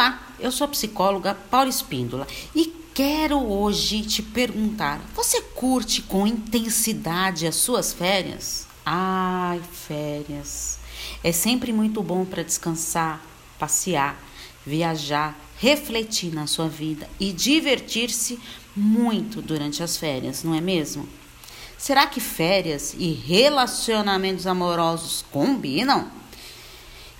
Olá, eu sou a psicóloga Paula Espíndola e quero hoje te perguntar: você curte com intensidade as suas férias? Ai, férias. É sempre muito bom para descansar, passear, viajar, refletir na sua vida e divertir-se muito durante as férias, não é mesmo? Será que férias e relacionamentos amorosos combinam?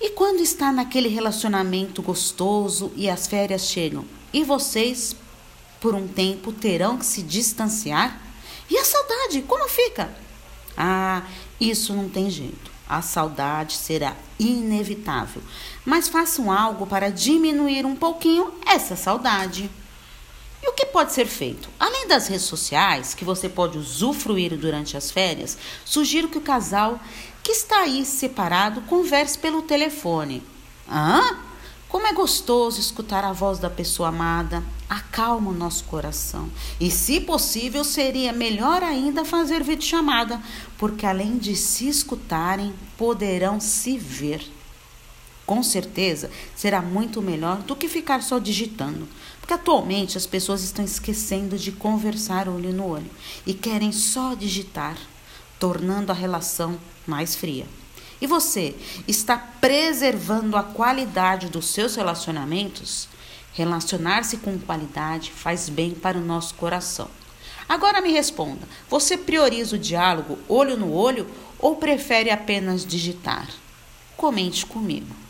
E quando está naquele relacionamento gostoso e as férias chegam e vocês, por um tempo, terão que se distanciar? E a saudade, como fica? Ah, isso não tem jeito. A saudade será inevitável. Mas façam algo para diminuir um pouquinho essa saudade. E o que pode ser feito? Além das redes sociais, que você pode usufruir durante as férias, sugiro que o casal que está aí separado converse pelo telefone. Hã? Como é gostoso escutar a voz da pessoa amada, acalma o nosso coração. E, se possível, seria melhor ainda fazer videochamada, porque além de se escutarem, poderão se ver com certeza será muito melhor do que ficar só digitando. Porque atualmente as pessoas estão esquecendo de conversar olho no olho e querem só digitar, tornando a relação mais fria. E você está preservando a qualidade dos seus relacionamentos? Relacionar-se com qualidade faz bem para o nosso coração. Agora me responda: você prioriza o diálogo olho no olho ou prefere apenas digitar? Comente comigo.